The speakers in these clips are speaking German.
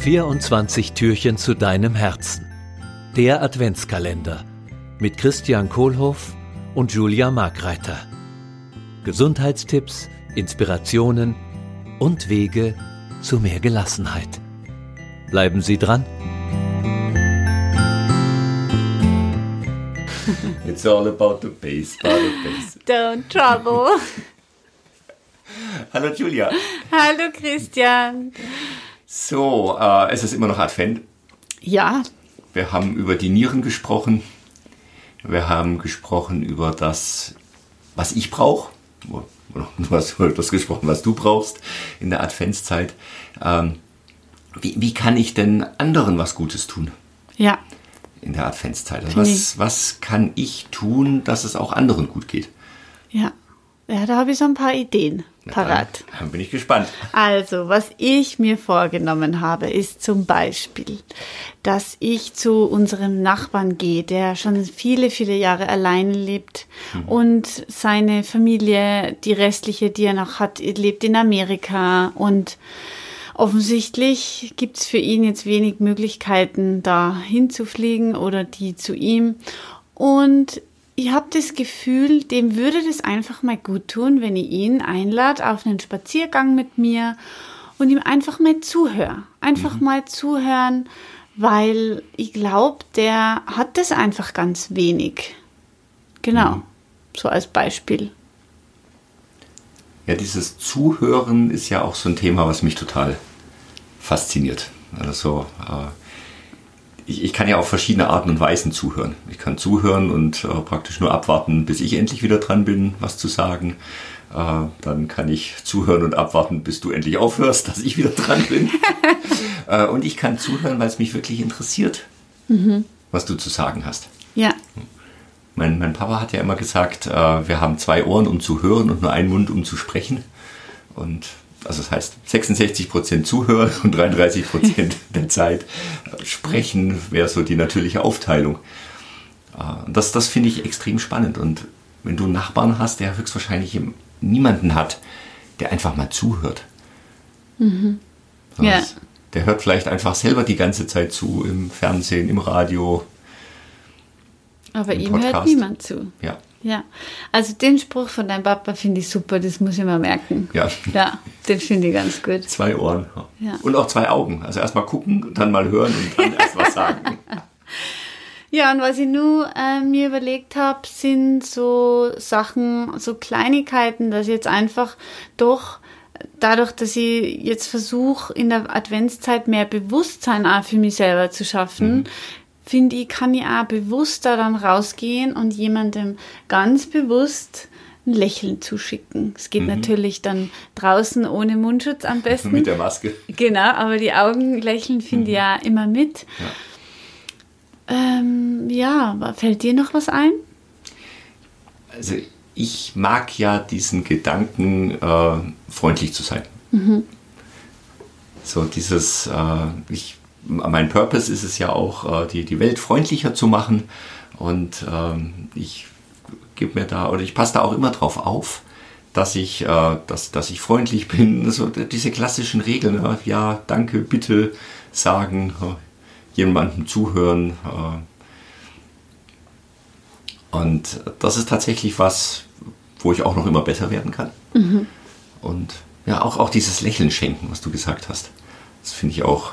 24 Türchen zu deinem Herzen. Der Adventskalender mit Christian Kohlhoff und Julia Markreiter. Gesundheitstipps, Inspirationen und Wege zu mehr Gelassenheit. Bleiben Sie dran. It's all about the bass, about the bass. Don't trouble. Hallo Julia. Hallo Christian. So, äh, es ist immer noch Advent. Ja. Wir haben über die Nieren gesprochen. Wir haben gesprochen über das, was ich brauche. Du hast das gesprochen, was du brauchst in der Adventszeit. Ähm, wie, wie kann ich denn anderen was Gutes tun? Ja. In der Adventszeit. Also was, was kann ich tun, dass es auch anderen gut geht? Ja. Ja, da habe ich so ein paar Ideen parat. Dann, dann bin ich gespannt. Also, was ich mir vorgenommen habe, ist zum Beispiel, dass ich zu unserem Nachbarn gehe, der schon viele, viele Jahre allein lebt mhm. und seine Familie, die restliche, die er noch hat, lebt in Amerika und Offensichtlich gibt es für ihn jetzt wenig Möglichkeiten, da hinzufliegen oder die zu ihm. Und ich habe das Gefühl, dem würde das einfach mal gut tun, wenn ich ihn einlade auf einen Spaziergang mit mir und ihm einfach mal zuhöre. Einfach mhm. mal zuhören, weil ich glaube, der hat das einfach ganz wenig. Genau, mhm. so als Beispiel. Ja, dieses Zuhören ist ja auch so ein Thema, was mich total fasziniert. Also äh, ich, ich, kann ja auf verschiedene Arten und Weisen zuhören. Ich kann zuhören und äh, praktisch nur abwarten, bis ich endlich wieder dran bin, was zu sagen. Äh, dann kann ich zuhören und abwarten, bis du endlich aufhörst, dass ich wieder dran bin. äh, und ich kann zuhören, weil es mich wirklich interessiert, mhm. was du zu sagen hast. Ja. Mein, mein Papa hat ja immer gesagt, äh, wir haben zwei Ohren, um zu hören und nur einen Mund, um zu sprechen. Und also das heißt 66 Prozent zuhören und 33 Prozent der Zeit sprechen, wäre so die natürliche Aufteilung. Äh, das, das finde ich extrem spannend. Und wenn du einen Nachbarn hast, der höchstwahrscheinlich niemanden hat, der einfach mal zuhört. Mhm. Ja. Der hört vielleicht einfach selber die ganze Zeit zu, im Fernsehen, im Radio. Aber ihm Podcast. hört niemand zu. Ja. Ja, also den Spruch von deinem Papa finde ich super, das muss ich mal merken. Ja. Ja, den finde ich ganz gut. Zwei Ohren. Ja. Und auch zwei Augen. Also erstmal gucken, dann mal hören und dann erst was sagen. Ja, und was ich nur äh, mir überlegt habe, sind so Sachen, so Kleinigkeiten, dass ich jetzt einfach doch dadurch, dass ich jetzt versuche, in der Adventszeit mehr Bewusstsein auch für mich selber zu schaffen, mhm finde ich, kann ich auch bewusster dann rausgehen und jemandem ganz bewusst ein Lächeln zuschicken. Es geht mhm. natürlich dann draußen ohne Mundschutz am besten. mit der Maske. Genau, aber die Augen lächeln finde mhm. ich ja immer mit. Ja. Ähm, ja, fällt dir noch was ein? Also ich mag ja diesen Gedanken, äh, freundlich zu sein. Mhm. So dieses, äh, ich mein Purpose ist es ja auch, äh, die, die Welt freundlicher zu machen. Und ähm, ich gebe mir da, oder ich passe da auch immer drauf auf, dass ich, äh, dass, dass ich freundlich bin. Also diese klassischen Regeln, ja, ja danke, bitte sagen, äh, jemandem zuhören. Äh. und das ist tatsächlich was, wo ich auch noch immer besser werden kann. Mhm. Und ja, auch, auch dieses Lächeln schenken, was du gesagt hast. Das finde ich auch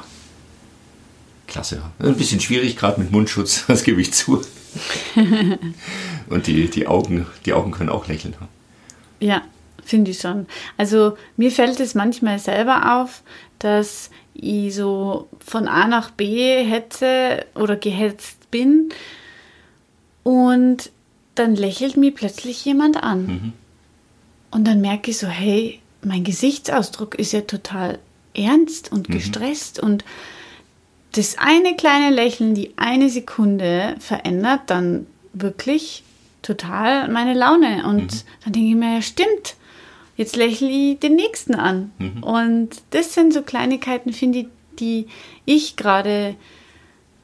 klasse. Ein bisschen schwierig, gerade mit Mundschutz, das gebe ich zu. Und die, die, Augen, die Augen können auch lächeln. Ja, finde ich schon. Also mir fällt es manchmal selber auf, dass ich so von A nach B hetze oder gehetzt bin und dann lächelt mir plötzlich jemand an. Mhm. Und dann merke ich so, hey, mein Gesichtsausdruck ist ja total ernst und mhm. gestresst mhm. und das eine kleine Lächeln, die eine Sekunde verändert dann wirklich total meine Laune. Und mhm. dann denke ich mir, ja, stimmt, jetzt lächle ich den nächsten an. Mhm. Und das sind so Kleinigkeiten, finde ich, die ich gerade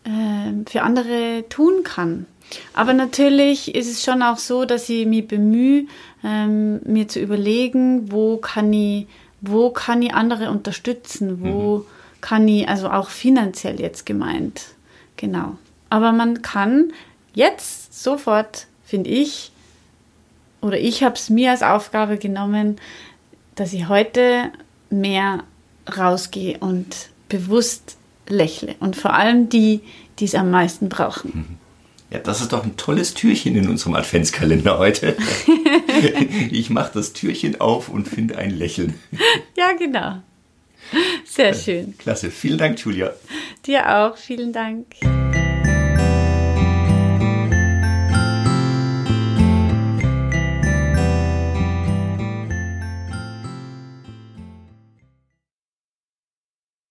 äh, für andere tun kann. Aber natürlich ist es schon auch so, dass ich mich bemühe, ähm, mir zu überlegen, wo kann ich, wo kann ich andere unterstützen, wo mhm kann ich, also auch finanziell jetzt gemeint. Genau. Aber man kann jetzt sofort, finde ich, oder ich habe es mir als Aufgabe genommen, dass ich heute mehr rausgehe und bewusst lächle. Und vor allem die, die es am meisten brauchen. Mhm. Ja, das ist doch ein tolles Türchen in unserem Adventskalender heute. ich mache das Türchen auf und finde ein Lächeln. Ja, genau. Sehr schön. Klasse. Vielen Dank, Julia. Dir auch. Vielen Dank.